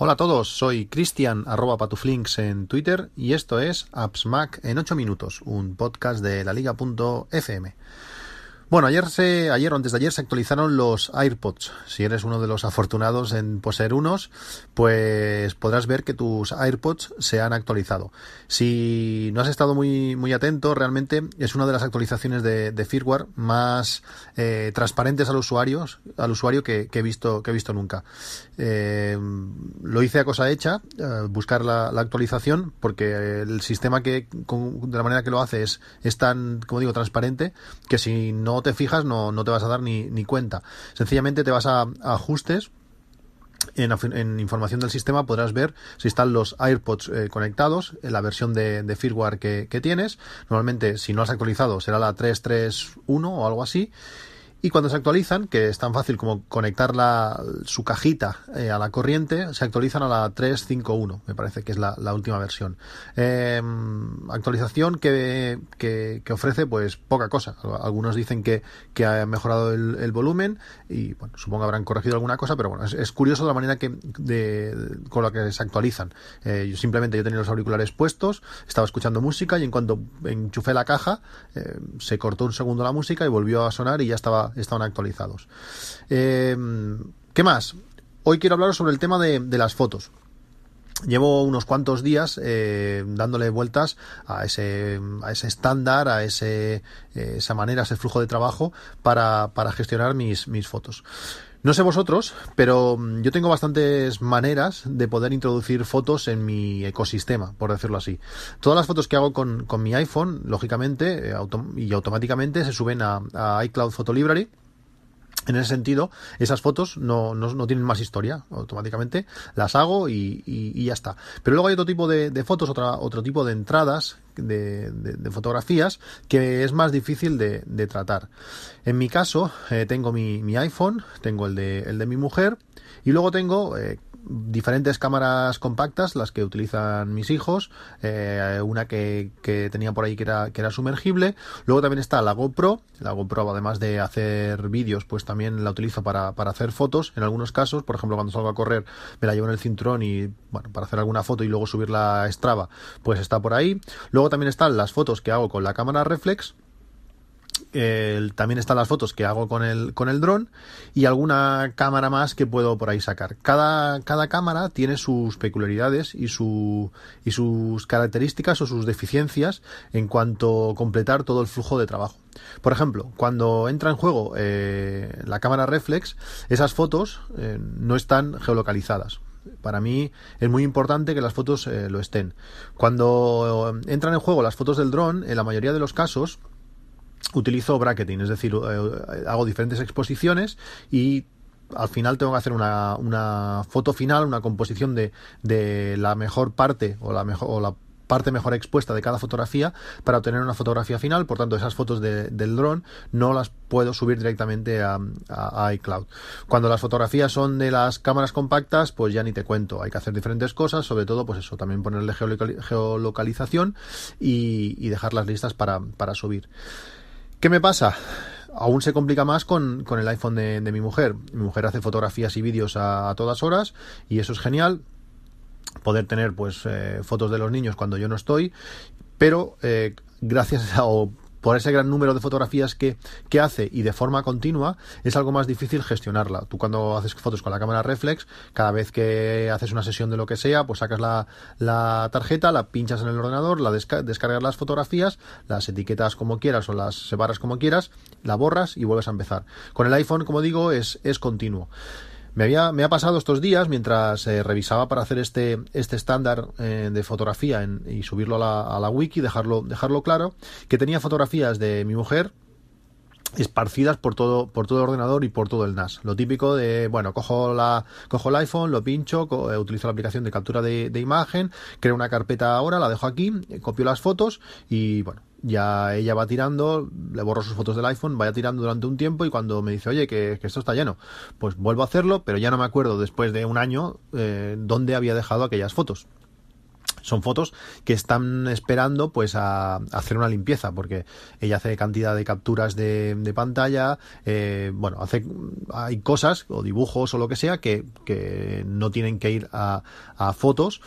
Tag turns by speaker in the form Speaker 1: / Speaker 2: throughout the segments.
Speaker 1: Hola a todos, soy Cristian arroba patuflinks en Twitter y esto es Apps Mac en 8 minutos, un podcast de la liga.fm. Bueno, ayer se, ayer o antes de ayer se actualizaron los AirPods. Si eres uno de los afortunados en poseer unos, pues podrás ver que tus AirPods se han actualizado. Si no has estado muy, muy atento, realmente es una de las actualizaciones de, firmware más eh, transparentes al usuario, al usuario que, he visto, que he visto nunca. Eh, lo hice a cosa hecha, eh, buscar la, actualización, porque el sistema que, de la manera que lo hace es, es tan, como digo, transparente, que si no te fijas no, no te vas a dar ni, ni cuenta. Sencillamente te vas a, ajustes en, información del sistema podrás ver si están los AirPods eh, conectados, en la versión de, firmware que, que, tienes. Normalmente, si no has actualizado, será la 331 o algo así y cuando se actualizan, que es tan fácil como conectar la, su cajita eh, a la corriente, se actualizan a la 351, me parece que es la, última versión. Em, actualización que, que, ofrece pues poca cosa. Algunos dicen que, que ha mejorado el, volumen y bueno, supongo habrán corregido alguna cosa, pero bueno, es, curioso la manera que de, con la que se actualizan. Eh, yo simplemente yo tenía los auriculares puestos, estaba escuchando música y en cuanto enchufé la caja, eh, se cortó un segundo la música y volvió a sonar y ya estaba estaban actualizados. Eh, ¿Qué más? Hoy quiero hablaros sobre el tema de, las fotos. Llevo unos cuantos días eh, dándole vueltas a ese, a ese estándar, a ese, eh, esa manera, ese flujo de trabajo para, para gestionar mis, mis fotos. No sé vosotros, pero mm, yo tengo bastantes maneras de poder introducir fotos en mi ecosistema, por decirlo así. Todas las fotos que hago con, mi iPhone, lógicamente, eh, y automáticamente se suben a, a iCloud Photo Library en ese sentido, esas fotos no, no, tienen más historia, automáticamente las hago y, ya está. Pero luego hay otro tipo de, fotos, otra, otro tipo de entradas de, fotografías que es más difícil de, tratar. En mi caso, eh, tengo mi, mi, iPhone, tengo el de, el de mi mujer y luego tengo eh, diferentes cámaras compactas, las que utilizan mis hijos, eh, una que, tenía por ahí que era, que era sumergible, luego también está la GoPro, la GoPro además de hacer vídeos, pues también la utilizo para, para hacer fotos, en algunos casos, por ejemplo cuando salgo a correr me la llevo en el cinturón y bueno, para hacer alguna foto y luego subirla a Strava, pues está por ahí, luego también están las fotos que hago con la cámara reflex, también están las fotos que hago con el, con el dron y alguna cámara más que puedo por ahí sacar. Cada, cada cámara tiene sus peculiaridades y, su, y sus características o sus deficiencias en cuanto a completar todo el flujo de trabajo. Por ejemplo, cuando entra en juego eh, la cámara reflex, esas fotos eh, no están geolocalizadas. Para mí es muy importante que las fotos eh, lo estén. Cuando entran en juego las fotos del dron, en la mayoría de los casos, utilizo bracketing, es decir, eh, hago diferentes exposiciones y al final tengo que hacer una, una foto final, una composición de, de, la mejor parte o la mejor o la parte mejor expuesta de cada fotografía para obtener una fotografía final. Por tanto, esas fotos del dron no las puedo subir directamente a, iCloud. Cuando las fotografías son de las cámaras compactas, pues ya ni te cuento. Hay que hacer diferentes cosas, sobre todo, pues eso, también ponerle geolocalización y, y dejarlas listas para, para subir. ¿Qué me pasa? Aún se complica más con, el iPhone de, mi mujer. Mi mujer hace fotografías y vídeos a, todas horas y eso es genial. Poder tener pues eh, fotos de los niños cuando yo no estoy. Pero eh, gracias a, por ese gran número de fotografías que, hace y de forma continua, es algo más difícil gestionarla. Tú cuando haces fotos con la cámara reflex, cada vez que haces una sesión de lo que sea, pues sacas la, la tarjeta, la pinchas en el ordenador, la descargas las fotografías, las etiquetas como quieras o las separas como quieras, la borras y vuelves a empezar. Con el iPhone, como digo, es, es continuo. Me, había, me ha pasado estos días mientras eh, revisaba para hacer este, este estándar eh, de fotografía y subirlo a la, a la wiki, dejarlo, dejarlo claro, que tenía fotografías de mi mujer esparcidas por todo por todo el ordenador y por todo el NAS. Lo típico de, bueno, cojo la cojo el iPhone, lo pincho, eh, utilizo la aplicación de captura de, de, imagen, creo una carpeta ahora, la dejo aquí, copio las fotos y bueno, ya ella va tirando, le borro sus fotos del iPhone, vaya tirando durante un tiempo y cuando me dice, oye, que, esto está lleno, pues vuelvo a hacerlo, pero ya no me acuerdo después de un año eh, dónde había dejado aquellas fotos. son fotos que están esperando pues a, hacer una limpieza porque ella hace cantidad de capturas de, pantalla eh, bueno hace hay cosas o dibujos o lo que sea que, que no tienen que ir a, a fotos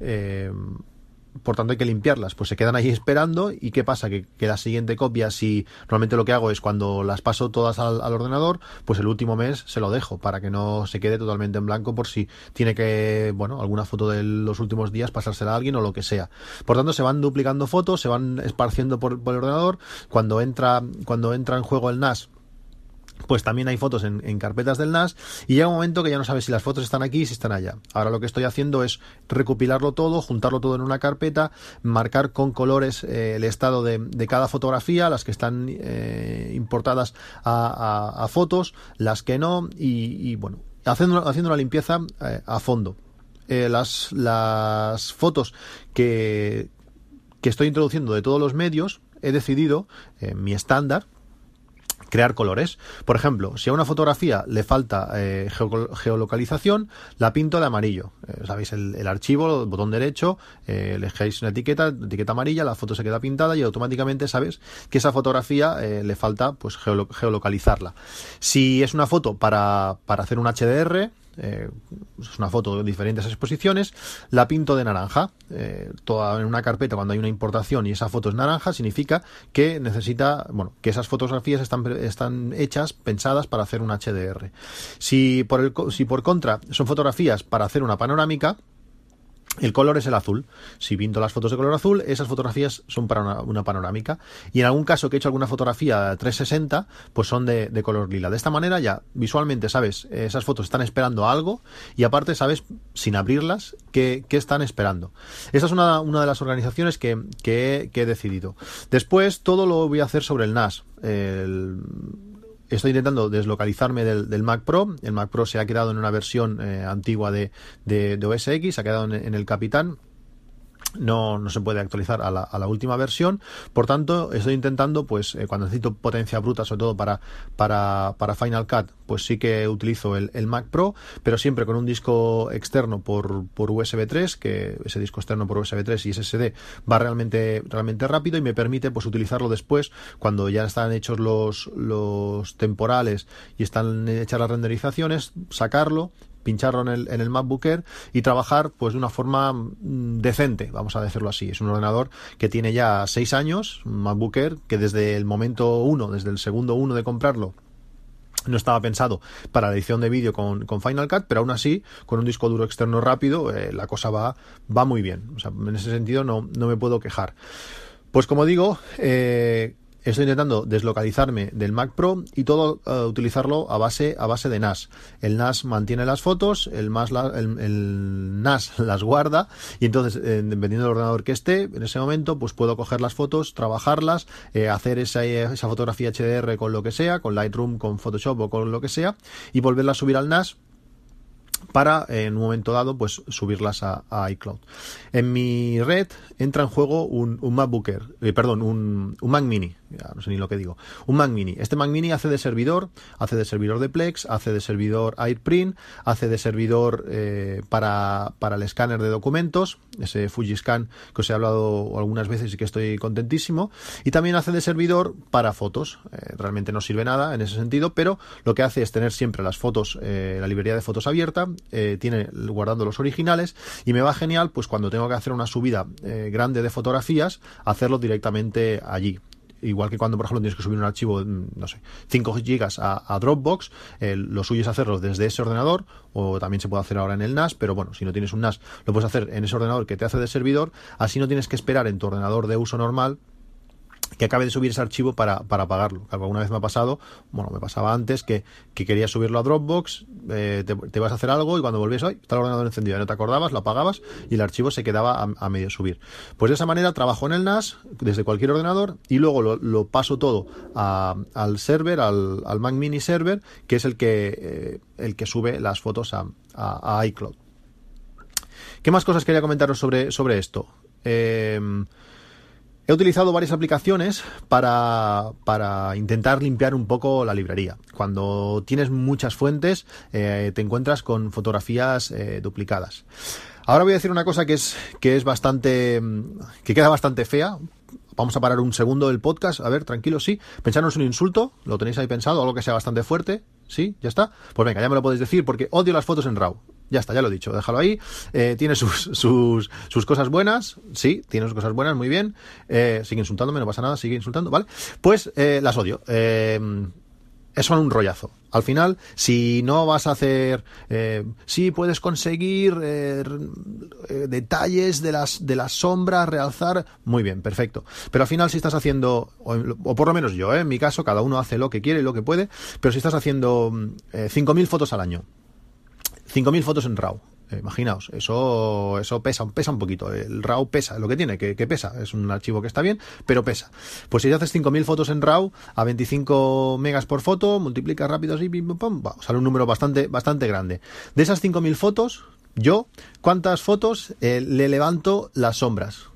Speaker 1: eh, por tanto hay que limpiarlas, pues se quedan ahí esperando y qué pasa, que, la siguiente copia, si normalmente lo que hago es cuando las paso todas al, ordenador, pues el último mes se lo dejo para que no se quede totalmente en blanco por si tiene que, bueno, alguna foto de los últimos días pasársela a alguien o lo que sea. Por tanto se van duplicando fotos, se van esparciendo por, por el ordenador, cuando entra, cuando entra en juego el NAS, pues también hay fotos en, carpetas del NAS y llega un momento que ya no sabes si las fotos están aquí y si están allá. Ahora lo que estoy haciendo es recopilarlo todo, juntarlo todo en una carpeta, marcar con colores eh, el estado de, cada fotografía, las que están eh, importadas a, fotos, las que no y, bueno, haciendo, haciendo una limpieza eh, a fondo. las, las fotos que, que estoy introduciendo de todos los medios, he decidido, mi estándar, crear colores. Por ejemplo, si a una fotografía le falta eh, geolocalización, la pinto de amarillo. Eh, Sabéis, el, archivo, el botón derecho, eh, elegéis una etiqueta, etiqueta amarilla, la foto se queda pintada y automáticamente sabes que esa fotografía le falta pues geolocalizarla. Si es una foto para, para hacer un HDR, eh, es una foto de diferentes exposiciones, la pinto de naranja. Eh, toda en una carpeta cuando hay una importación y esa foto es naranja, significa que necesita, bueno, que esas fotografías están, están hechas, pensadas para hacer un HDR. Si por, el, si por contra son fotografías para hacer una panorámica, el color es el azul. Si pinto las fotos de color azul, esas fotografías son para una, panorámica. Y en algún caso que he hecho alguna fotografía 360, pues son de, color lila. De esta manera ya visualmente sabes, esas fotos están esperando algo y aparte sabes, sin abrirlas, qué, están esperando. Esa es una, de las organizaciones que, que, he decidido. Después todo lo voy a hacer sobre el NAS. El, estoy intentando deslocalizarme del, Mac Pro. El Mac Pro se ha quedado en una versión eh, antigua de, de, OS X, se ha quedado en, el Capitán no, no se puede actualizar a la, a la, última versión. Por tanto, estoy intentando, pues, eh, cuando necesito potencia bruta, sobre todo para, para, para Final Cut, pues sí que utilizo el, el, Mac Pro, pero siempre con un disco externo por, por USB 3, que ese disco externo por USB 3 y SSD va realmente, realmente rápido y me permite, pues, utilizarlo después, cuando ya están hechos los, los temporales y están hechas las renderizaciones, sacarlo pincharlo en el, en el MacBook y trabajar pues de una forma mm, decente, vamos a decirlo así. Es un ordenador que tiene ya seis años, un MacBook que desde el momento uno, desde el segundo uno de comprarlo, no estaba pensado para la edición de vídeo con, Final Cut, pero aún así, con un disco duro externo rápido, eh, la cosa va, va muy bien. O sea, en ese sentido no, no me puedo quejar. Pues como digo, eh, estoy intentando deslocalizarme del Mac Pro y todo uh, utilizarlo a base, a base de NAS. El NAS mantiene las fotos, el, el, NAS las guarda y entonces, eh, dependiendo del ordenador que esté, en ese momento, pues puedo coger las fotos, trabajarlas, eh, hacer esa, esa fotografía HDR con lo que sea, con Lightroom, con Photoshop o con lo que sea y volverla a subir al NAS para en un momento dado pues subirlas a, iCloud. En mi red entra en juego un, un MacBook eh, perdón, un Mac Mini, no sé ni lo que digo, un Mac Mini. Este Mac Mini hace de servidor, hace de servidor de Plex, hace de servidor AirPrint, hace de servidor eh, para, para el escáner de documentos, ese Fujiscan que os he hablado algunas veces y que estoy contentísimo, y también hace de servidor para fotos. Eh, realmente no sirve nada en ese sentido, pero lo que hace es tener siempre las fotos, la librería de fotos abierta, eh, tiene guardando los originales y me va genial pues cuando tengo que hacer una subida eh, grande de fotografías hacerlo directamente allí igual que cuando por ejemplo tienes que subir un archivo mm, no sé 5 gigas a, Dropbox lo suyo es hacerlo desde ese ordenador o también se puede hacer ahora en el NAS pero bueno si no tienes un NAS lo puedes hacer en ese ordenador que te hace de servidor. Así no tienes que esperar en tu ordenador de uso normal que acabe de subir ese archivo para, para pagarlo. Alguna vez me ha pasado, bueno, me pasaba antes que, que querías subirlo a Dropbox, eh, te, vas a hacer algo y cuando volvías, hoy está el ordenador encendido, no te acordabas, lo apagabas y el archivo se quedaba a, medio subir. Pues de esa manera trabajo en el NAS desde cualquier ordenador y luego lo, paso todo al server, al, al, Mac Mini server, que es el que, eh, el que sube las fotos a, a, iCloud. ¿Qué más cosas quería comentaros sobre, sobre esto? Eh, He utilizado varias aplicaciones para, para, intentar limpiar un poco la librería. Cuando tienes muchas fuentes, eh, te encuentras con fotografías eh, duplicadas. Ahora voy a decir una cosa que es, que es bastante, que queda bastante fea. Vamos a parar un segundo del podcast. A ver, tranquilo, sí. Pensaros un insulto. Lo tenéis ahí pensado. Algo que sea bastante fuerte. Sí, ya está. Pues venga, ya me lo podéis decir porque odio las fotos en RAW. Ya está, ya lo he dicho, déjalo ahí. Eh, tiene sus, sus, sus, cosas buenas, sí, tiene sus cosas buenas, muy bien. Eh, sigue insultándome, no pasa nada, sigue insultando, ¿vale? Pues eh, las odio. Es un rollazo. Al final, si no vas a hacer, sí puedes conseguir detalles de las de las sombras, realzar, muy bien, perfecto. Pero al final, si estás haciendo, o, o por lo menos yo, en mi caso, cada uno hace lo que quiere y lo que puede, pero si estás haciendo 5.000 fotos al año, 5.000 fotos en RAW, eh, imaginaos, eso, eso pesa, pesa un poquito. El RAW pesa, lo que tiene, que, pesa. Es un archivo que está bien, pero pesa. Pues si haces 5.000 fotos en RAW a 25 megas por foto, multiplicas rápido así, pim, pum, pum, sale un número bastante, bastante grande. De esas 5.000 fotos, yo, ¿cuántas fotos eh, le levanto las sombras?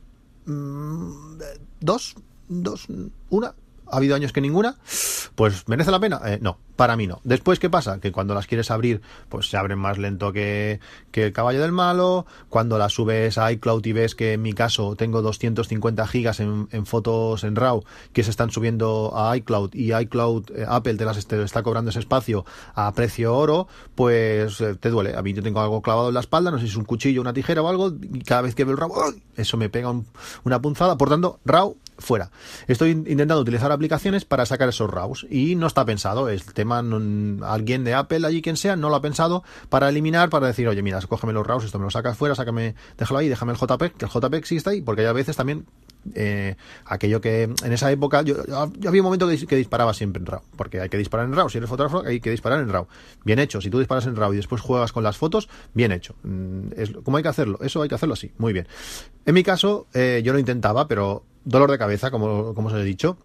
Speaker 1: Mm, ¿Dos? ¿Dos? ¿Una? ¿Ha habido años que ninguna? Pues merece la pena. Eh, no, para mí no. Después, ¿qué pasa? Que cuando las quieres abrir, pues se abren más lento que, que el caballo del malo. Cuando las subes a iCloud y ves que en mi caso tengo 250 gigas en, en fotos en RAW que se están subiendo a iCloud y iCloud, eh, Apple te las está cobrando ese espacio a precio oro, pues eh, te duele. A mí yo tengo algo clavado en la espalda, no sé si es un cuchillo, una tijera o algo, y cada vez que veo el RAW, eso me pega un, una punzada. Por tanto, RAW fuera. Estoy intentando utilizar aplicaciones para sacar esos RAWs y no está pensado. El tema, alguien de Apple, allí quien sea, no lo ha pensado para eliminar, para decir, oye, mira, cógeme los RAWs, esto me lo sacas fuera, sácame, déjalo ahí, déjame el JPEG, que el JPEG sí está ahí, porque hay a veces también eh, aquello que en esa época yo, había un momento que, disparaba siempre en RAW, porque hay que disparar en RAW, si eres fotógrafo hay que disparar en RAW. Bien hecho, si tú disparas en RAW y después juegas con las fotos, bien hecho. Es, ¿Cómo hay que hacerlo? Eso hay que hacerlo así, muy bien. En mi caso, eh, yo lo intentaba, pero dolor de cabeza, como, como os he dicho.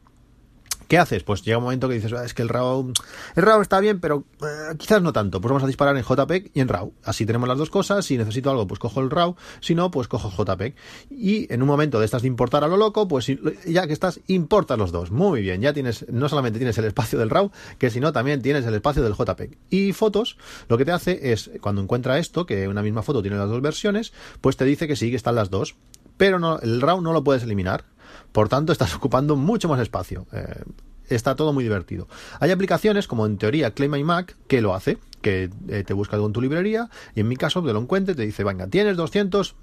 Speaker 1: ¿Qué haces? Pues llega un momento que dices, ah, es que el RAW, el RAW está bien, pero eh, quizás no tanto. Pues vamos a disparar en JPEG y en RAW. Así tenemos las dos cosas. Si necesito algo, pues cojo el RAW. Si no, pues cojo JPEG. Y en un momento de estas de importar a lo loco, pues ya que estás, importas los dos. Muy bien. Ya tienes, no solamente tienes el espacio del RAW, que sino también tienes el espacio del JPEG. Y fotos, lo que te hace es, cuando encuentra esto, que una misma foto tiene las dos versiones, pues te dice que sí, que están las dos. Pero no, el RAW no lo puedes eliminar. Por tanto, estás ocupando mucho más espacio. Eh, está todo muy divertido. Hay aplicaciones como en teoría Claim My Mac que lo hace, que eh, te busca con tu librería y en mi caso te lo encuentre, te dice, venga, tienes 200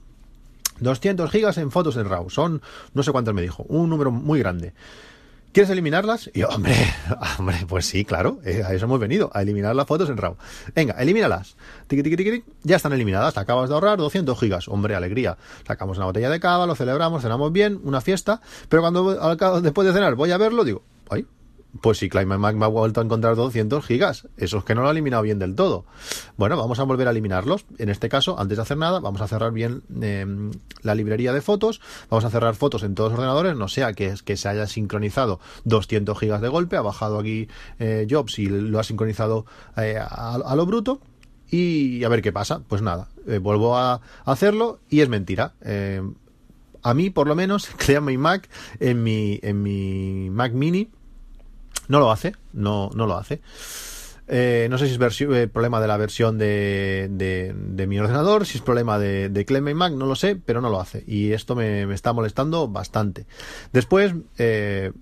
Speaker 1: 200 gigas en fotos en RAW. Son no sé cuántos me dijo, un número muy grande. ¿Quieres eliminarlas? Y yo, hombre, hombre, pues sí, claro, eh, a eso hemos venido, a eliminar las fotos en RAW. Venga, elimínalas. Tiqui, tiqui, tiqui, ya están eliminadas, te acabas de ahorrar 200 gigas. Hombre, alegría. Sacamos una botella de cava, lo celebramos, cenamos bien, una fiesta, pero cuando al después de cenar voy a verlo, digo, ay, pues si Clive Mac me ha vuelto a encontrar 200 gigas. Eso es que no lo ha eliminado bien del todo. Bueno, vamos a volver a eliminarlos. En este caso, antes de hacer nada, vamos a cerrar bien eh, la librería de fotos. Vamos a cerrar fotos en todos los ordenadores, no sea que, se haya sincronizado 200 gigas de golpe. Ha bajado aquí eh, Jobs y lo ha sincronizado eh, a, lo bruto. Y a ver qué pasa. Pues nada, eh, vuelvo a hacerlo y es mentira. Eh, a mí, por lo menos, crea mi Mac en mi, en mi Mac Mini no lo hace, no, no lo hace. Eh, no sé si es eh, problema de la versión de, de, mi ordenador, si es problema de, de Clement Mac, no lo sé, pero no lo hace. Y esto me, me está molestando bastante. Después, eh,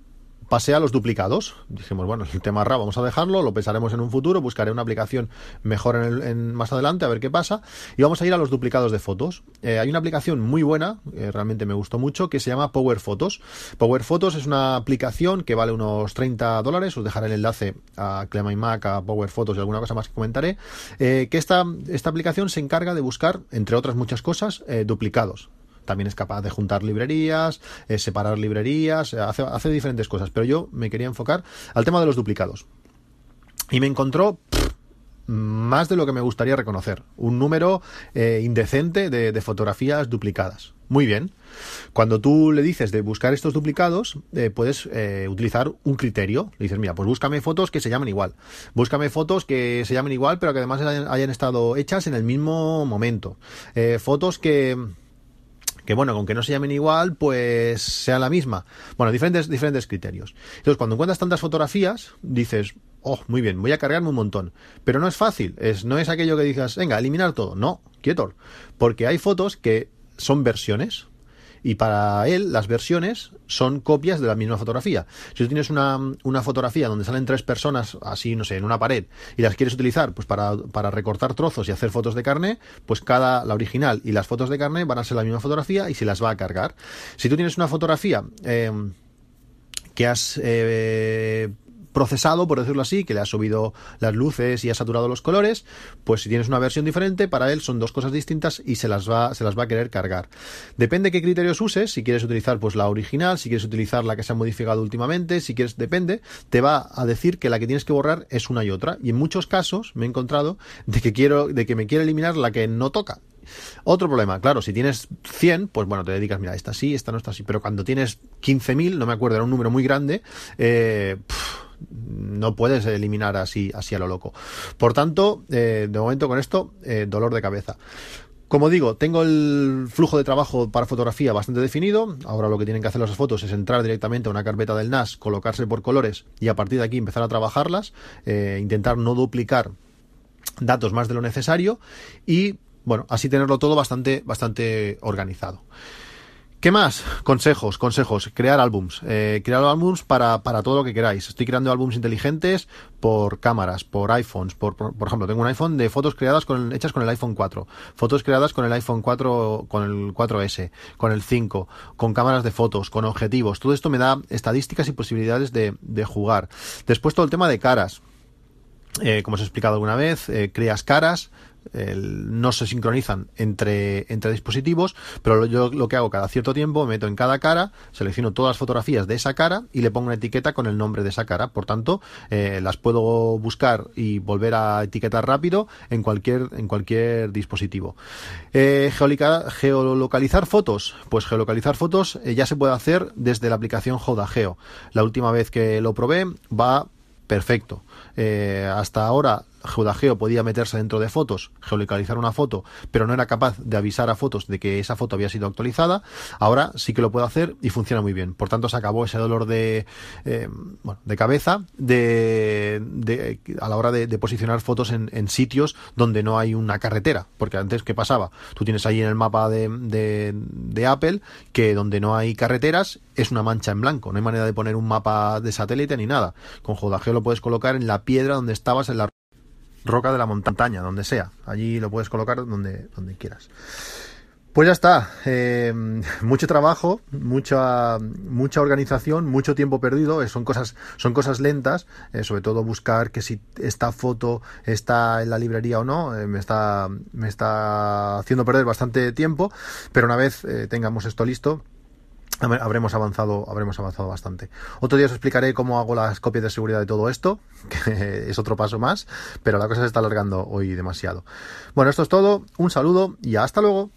Speaker 1: pasé a los duplicados. Dijimos, bueno, el tema RAW vamos a dejarlo, lo pensaremos en un futuro, buscaré una aplicación mejor en, el, en más adelante a ver qué pasa. Y vamos a ir a los duplicados de fotos. Eh, hay una aplicación muy buena, eh, realmente me gustó mucho, que se llama Power Photos. Power Photos es una aplicación que vale unos 30 dólares. Os dejaré el enlace a Clema Mac, a Power Photos y alguna cosa más que comentaré. Eh, que esta, esta aplicación se encarga de buscar, entre otras muchas cosas, duplicados también es capaz de juntar librerías, eh, separar librerías, eh, hace, diferentes cosas, pero yo me quería enfocar al tema de los duplicados. Y me encontró más de lo que me gustaría reconocer, un número eh, indecente de, fotografías duplicadas. Muy bien. Cuando tú le dices de buscar estos duplicados, puedes utilizar un criterio. Le dices, mira, pues búscame fotos que se llamen igual. Búscame fotos que se llamen igual, pero que además hayan, estado hechas en el mismo momento. Fotos que que bueno, con que no se llamen igual, pues sea la misma. Bueno, diferentes, diferentes criterios. Entonces, cuando encuentras tantas fotografías, dices, oh, muy bien, voy a cargarme un montón. Pero no es fácil, es, no es aquello que digas, venga, eliminar todo. No, quieto. Porque hay fotos que son versiones y para él las versiones son copias de la misma fotografía. Si tú tienes una, una, fotografía donde salen tres personas así, no sé, en una pared y las quieres utilizar pues para, para, recortar trozos y hacer fotos de carne, pues cada, la original y las fotos de carne van a ser la misma fotografía y se las va a cargar. Si tú tienes una fotografía eh, que has eh, procesado, por decirlo así, que le ha subido las luces y ha saturado los colores, pues si tienes una versión diferente, para él son dos cosas distintas y se las va, se las va a querer cargar. Depende qué criterios uses, si quieres utilizar pues la original, si quieres utilizar la que se ha modificado últimamente, si quieres, depende, te va a decir que la que tienes que borrar es una y otra. Y en muchos casos me he encontrado de que quiero, de que me quiere eliminar la que no toca. Otro problema, claro, si tienes 100, pues bueno, te dedicas, mira, esta sí, esta no está así, pero cuando tienes 15.000, no me acuerdo, era un número muy grande, eh, no puedes eliminar así, así a lo loco. Por tanto, eh, de momento con esto, eh, dolor de cabeza. Como digo, tengo el flujo de trabajo para fotografía bastante definido. Ahora lo que tienen que hacer las fotos es entrar directamente a una carpeta del NAS, colocarse por colores y a partir de aquí empezar a trabajarlas, eh, intentar no duplicar datos más de lo necesario y bueno, así tenerlo todo bastante, bastante organizado. ¿Qué más? Consejos, consejos. Crear álbums. Eh, crear álbums para, para, todo lo que queráis. Estoy creando álbums inteligentes por cámaras, por iPhones. Por, por, ejemplo, tengo un iPhone de fotos creadas con, hechas con el iPhone 4. Fotos creadas con el iPhone 4, con el 4S, con el 5, con cámaras de fotos, con objetivos. Todo esto me da estadísticas y posibilidades de, de jugar. Después todo el tema de caras. Eh, como os he explicado alguna vez, eh, creas caras, no se sincronizan entre, entre dispositivos, pero yo lo que hago cada cierto tiempo, meto en cada cara, selecciono todas las fotografías de esa cara y le pongo una etiqueta con el nombre de esa cara. Por tanto, eh, las puedo buscar y volver a etiquetar rápido en cualquier, en cualquier dispositivo. Eh, geolocalizar fotos. Pues geolocalizar fotos eh, ya se puede hacer desde la aplicación Jodageo. La última vez que lo probé va perfecto. Hasta ahora Geodageo podía meterse dentro de fotos, geolocalizar una foto, pero no era capaz de avisar a fotos de que esa foto había sido actualizada. Ahora sí que lo puede hacer y funciona muy bien. Por tanto, se acabó ese dolor de, eh, bueno, de cabeza de, de, a la hora de, de posicionar fotos en, en, sitios donde no hay una carretera. Porque antes, ¿qué pasaba? Tú tienes ahí en el mapa de, de Apple que donde no hay carreteras es una mancha en blanco. No hay manera de poner un mapa de satélite ni nada. Con Geodageo lo puedes colocar en la piedra donde estabas en la roca de la montaña, donde sea. Allí lo puedes colocar donde, donde quieras. Pues ya está. Eh, mucho trabajo, mucha, mucha organización, mucho tiempo perdido. Eh, son cosas, son cosas lentas. Eh, sobre todo buscar que si esta foto está en la librería o no. Me está, me está haciendo perder bastante tiempo. Pero una vez tengamos esto listo, habremos avanzado, habremos avanzado bastante. Otro día os explicaré cómo hago las copias de seguridad de todo esto, que es otro paso más, pero la cosa se está alargando hoy demasiado. Bueno, esto es todo, un saludo y hasta luego.